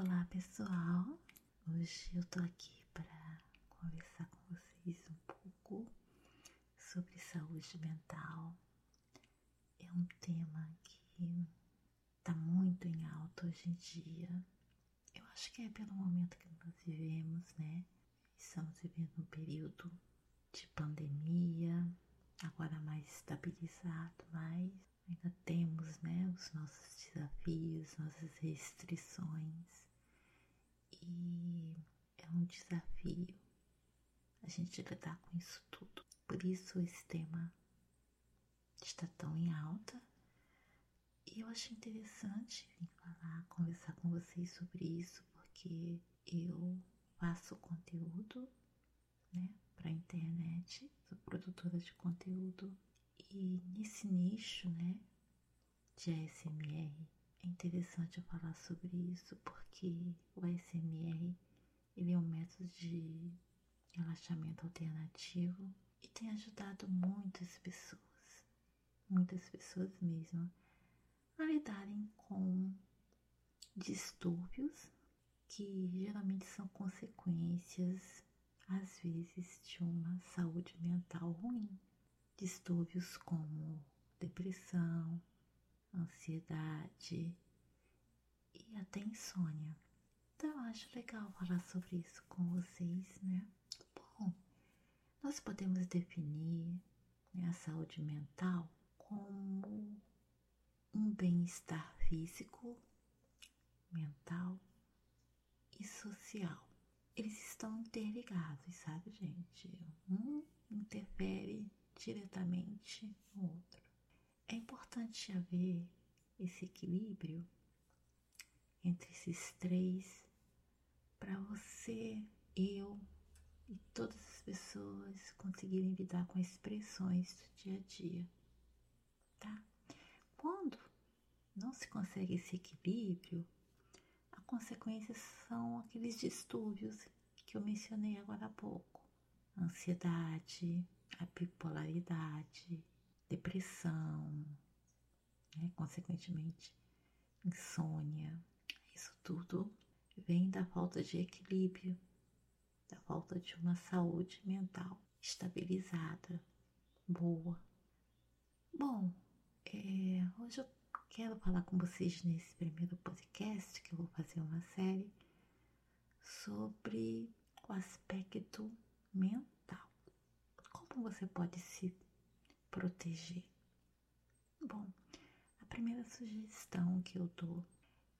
Olá pessoal, hoje eu tô aqui para conversar com vocês um pouco sobre saúde mental. É um tema que tá muito em alta hoje em dia. Eu acho que é pelo momento que nós vivemos, né? Estamos vivendo um período de pandemia, agora mais estabilizado, mas ainda temos né, os nossos desafios, nossas restrições e é um desafio a gente lidar com isso tudo. Por isso esse tema está tão em alta e eu achei interessante vir falar, conversar com vocês sobre isso, porque eu faço conteúdo né, para a internet, sou produtora de conteúdo e nesse nicho né, de ASMR é interessante falar sobre isso porque o ASMR ele é um método de relaxamento alternativo e tem ajudado muitas pessoas, muitas pessoas mesmo, a lidarem com distúrbios que geralmente são consequências, às vezes, de uma saúde mental ruim. Distúrbios como depressão, ansiedade e até insônia. Então eu acho legal falar sobre isso com vocês, né? Bom, nós podemos definir né, a saúde mental como um bem-estar físico, mental e social. Eles estão interligados, sabe, gente? Um interfere diretamente no outro. É importante haver esse equilíbrio entre esses três para você, eu e todas as pessoas conseguirem lidar com as pressões do dia a dia, tá? Quando não se consegue esse equilíbrio, a consequência são aqueles distúrbios que eu mencionei agora há pouco: ansiedade, a bipolaridade, depressão, né? consequentemente, insônia. Isso tudo vem da falta de equilíbrio, da falta de uma saúde mental estabilizada, boa. Bom, é, hoje eu quero falar com vocês nesse primeiro podcast que eu vou fazer uma série sobre o aspecto mental. Como você pode se proteger? Bom, a primeira sugestão que eu dou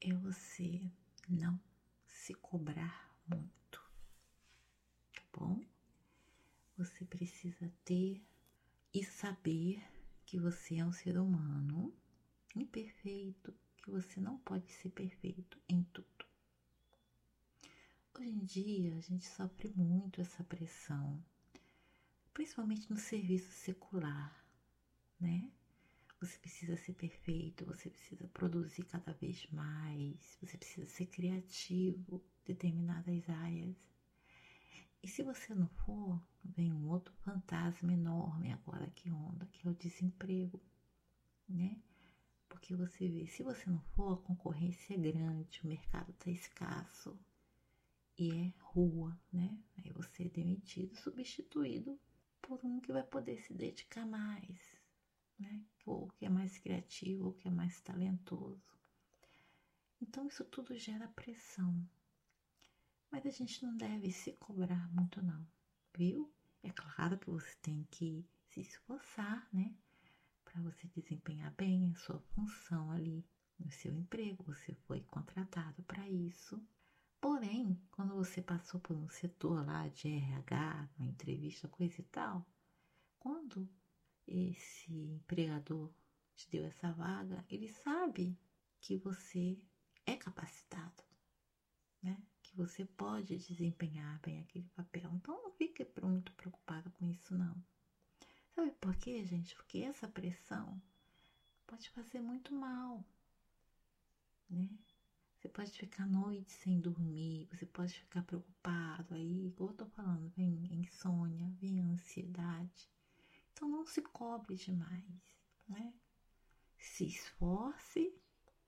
é você não se cobrar muito, tá bom? Você precisa ter e saber que você é um ser humano imperfeito, que você não pode ser perfeito em tudo. Hoje em dia a gente sofre muito essa pressão, principalmente no serviço secular, né? Você precisa ser perfeito, você precisa produzir cada vez mais, você precisa ser criativo em determinadas áreas. E se você não for, vem um outro fantasma enorme agora que onda, que é o desemprego, né? Porque você vê, se você não for, a concorrência é grande, o mercado está escasso e é rua, né? Aí você é demitido, substituído por um que vai poder se dedicar mais, né? Ou que é mais criativo, ou que é mais talentoso. Então isso tudo gera pressão. Mas a gente não deve se cobrar muito não, viu? É claro que você tem que se esforçar, né? para você desempenhar bem a sua função ali no seu emprego, você foi contratado para isso. Porém, quando você passou por um setor lá de RH, uma entrevista, coisa e tal, quando esse empregador te deu essa vaga, ele sabe que você é capacitado, né? Que você pode desempenhar bem aquele papel. Então não fique muito preocupado com isso não. Sabe por quê, gente? Porque essa pressão pode fazer muito mal, né? Você pode ficar noite sem dormir, você pode ficar preocupado aí, como eu tô falando, vem insônia, vem ansiedade. Então não se cobre demais, né? Se esforce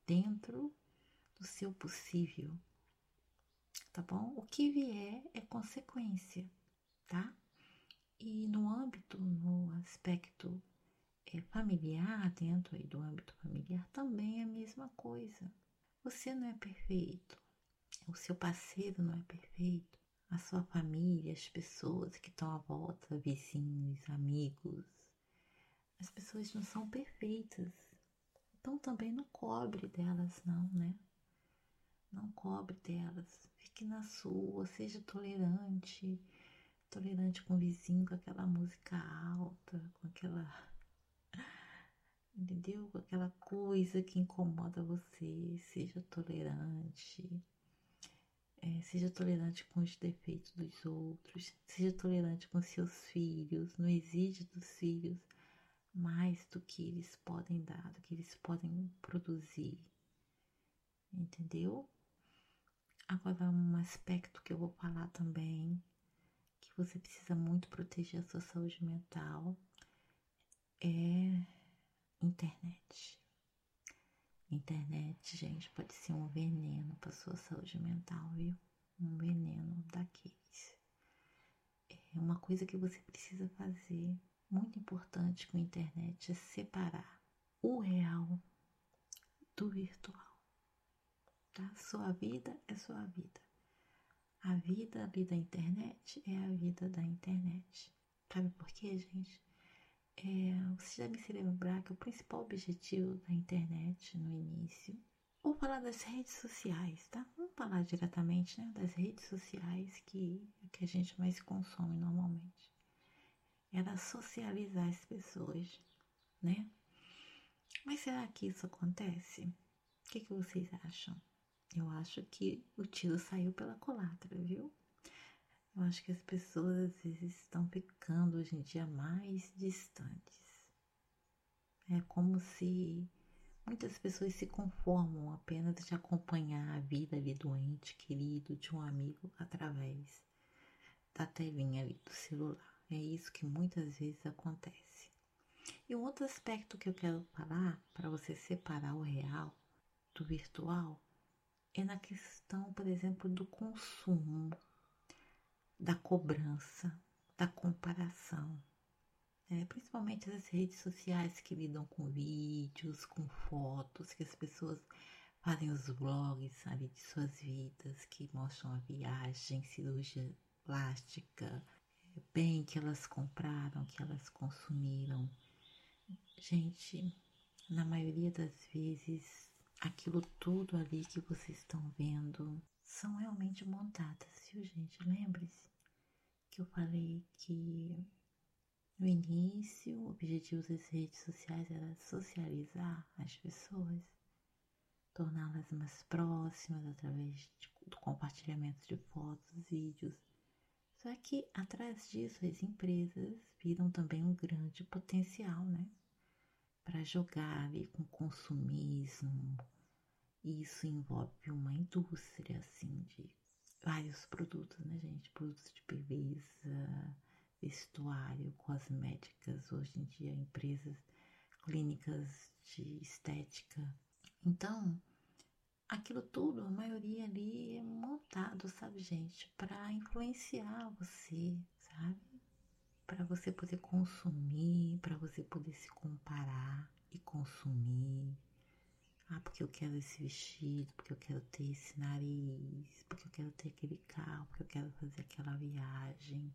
dentro do seu possível, tá bom? O que vier é consequência, tá? E no âmbito, no aspecto é, familiar, dentro aí do âmbito familiar, também é a mesma coisa. Você não é perfeito, o seu parceiro não é perfeito, a sua família, as pessoas que estão à volta, vizinhos, amigos, as pessoas não são perfeitas. Então também não cobre delas, não, né? Não cobre delas. Fique na sua, seja tolerante. Tolerante com o vizinho, com aquela música alta, com aquela. Entendeu? Com aquela coisa que incomoda você. Seja tolerante. É, seja tolerante com os defeitos dos outros. Seja tolerante com seus filhos. Não exige dos filhos mais do que eles podem dar, do que eles podem produzir. Entendeu? Agora, um aspecto que eu vou falar também, que você precisa muito proteger a sua saúde mental, é internet. Internet, gente, pode ser um veneno para sua saúde mental, viu? Um veneno daqueles. É uma coisa que você precisa fazer muito importante com a internet é separar o real do virtual. Tá? Sua vida é sua vida. A vida ali da internet é a vida da internet. Sabe por quê, gente? É, você deve se lembrar que o principal objetivo da internet no início. Vou falar das redes sociais, tá? Vamos falar diretamente né, das redes sociais que, que a gente mais consome normalmente era socializar as pessoas, né? Mas será que isso acontece? O que, que vocês acham? Eu acho que o tiro saiu pela colatra, viu? Eu acho que as pessoas às vezes estão ficando hoje em dia mais distantes. É como se muitas pessoas se conformam apenas de acompanhar a vida ali doente, querido, de um amigo através da telinha ali do celular. É isso que muitas vezes acontece. E um outro aspecto que eu quero falar para você separar o real do virtual é na questão, por exemplo, do consumo, da cobrança, da comparação. É, principalmente as redes sociais que lidam com vídeos, com fotos, que as pessoas fazem os vlogs ali de suas vidas, que mostram a viagem, cirurgia plástica, bem que elas compraram, que elas consumiram. Gente, na maioria das vezes, aquilo tudo ali que vocês estão vendo são realmente montadas, viu, gente? Lembre-se que eu falei que no início o objetivo das redes sociais era socializar as pessoas, torná-las mais próximas através de, do compartilhamento de fotos, vídeos só que atrás disso as empresas viram também um grande potencial, né? Para jogar ali com consumismo. E isso envolve uma indústria assim de vários produtos, né, gente? Produtos de beleza, vestuário, cosméticas, hoje em dia empresas clínicas de estética. Então, aquilo tudo, a maioria ali é montado, sabe, gente, para influenciar você, sabe? Para você poder consumir, para você poder se comparar e consumir. Ah, porque eu quero esse vestido, porque eu quero ter esse nariz, porque eu quero ter aquele carro, porque eu quero fazer aquela viagem,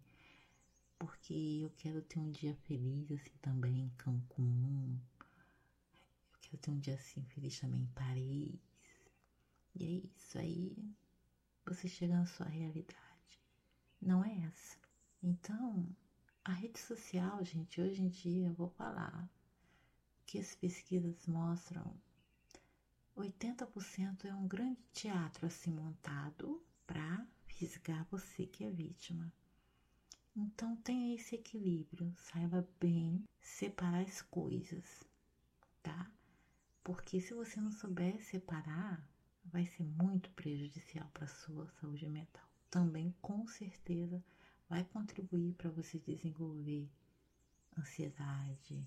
porque eu quero ter um dia feliz assim também em Cancún. Eu quero ter um dia assim feliz também em Paris. E é isso aí, você chega na sua realidade. Não é essa. Então, a rede social, gente, hoje em dia eu vou falar que as pesquisas mostram 80% é um grande teatro assim montado para fisgar você que é vítima. Então tenha esse equilíbrio, saiba bem separar as coisas, tá? Porque se você não souber separar, vai ser muito prejudicial para sua saúde mental. Também, com certeza, vai contribuir para você desenvolver ansiedade,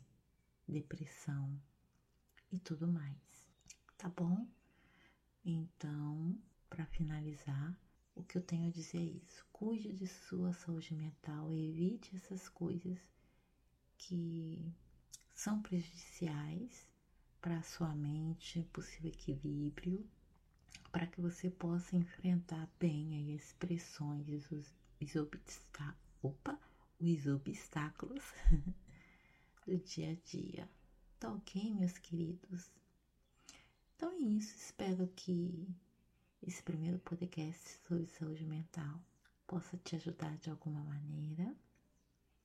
depressão e tudo mais. Tá bom? Então, para finalizar, o que eu tenho a dizer é isso. Cuide de sua saúde mental, evite essas coisas que são prejudiciais para sua mente, para seu equilíbrio, para que você possa enfrentar bem as pressões, os, os, obstáculos, opa, os obstáculos do dia a dia. Tá ok, meus queridos? Então é isso, espero que esse primeiro podcast sobre saúde mental possa te ajudar de alguma maneira,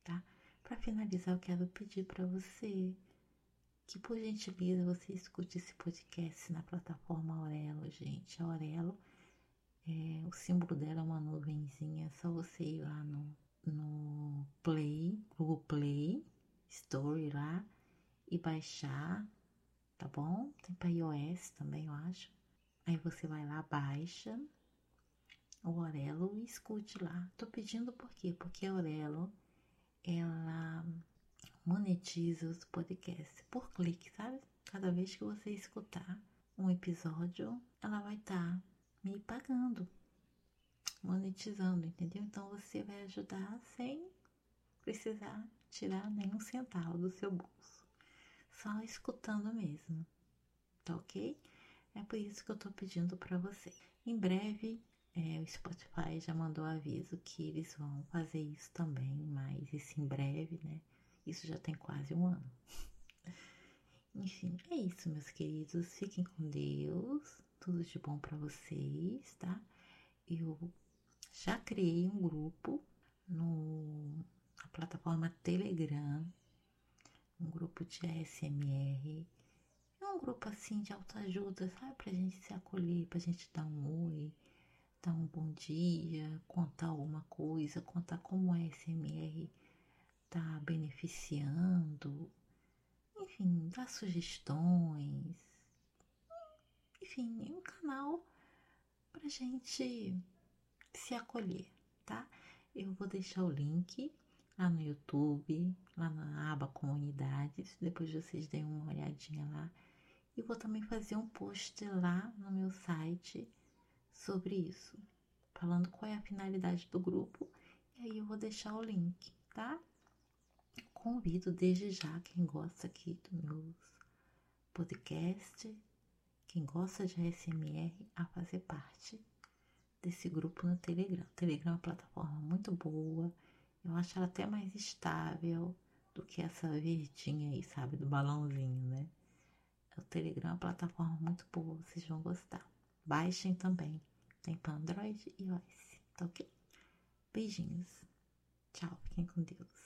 tá? Para finalizar, eu quero pedir para você que, por gentileza, você escute esse podcast na plataforma Aurelo, gente. A Aurelo, é, o símbolo dela é uma nuvenzinha, é só você ir lá no, no Play, Google Play, Story lá e baixar, tá bom? Tem para iOS também, eu acho. Aí você vai lá, baixa o Aurelo e escute lá. Tô pedindo por quê? Porque a Aurelo, ela monetiza os podcasts por clique, sabe? Cada vez que você escutar um episódio, ela vai estar tá me pagando, monetizando, entendeu? Então você vai ajudar sem precisar tirar nenhum centavo do seu bolso, só escutando mesmo, tá ok? É por isso que eu tô pedindo para você. Em breve, é, o Spotify já mandou aviso que eles vão fazer isso também, mas isso em breve, né? Isso já tem quase um ano. Enfim, é isso, meus queridos. Fiquem com Deus. Tudo de bom para vocês, tá? Eu já criei um grupo no, na plataforma Telegram, um grupo de ASMR um grupo assim de autoajuda, sabe? Pra gente se acolher, pra gente dar um oi, dar um bom dia, contar alguma coisa, contar como a SMR tá beneficiando, enfim, dar sugestões, enfim, um canal pra gente se acolher, tá? Eu vou deixar o link lá no YouTube, lá na aba comunidades, depois vocês deem uma olhadinha lá e vou também fazer um post lá no meu site sobre isso, falando qual é a finalidade do grupo. E aí eu vou deixar o link, tá? Convido desde já quem gosta aqui do meus podcast, quem gosta de ASMR, a fazer parte desse grupo no Telegram. O Telegram é uma plataforma muito boa. Eu acho ela até mais estável do que essa verdinha aí, sabe, do balãozinho, né? O Telegram é uma plataforma muito boa, vocês vão gostar. Baixem também. Tem para Android e iOS, tá ok? Beijinhos. Tchau, fiquem com Deus.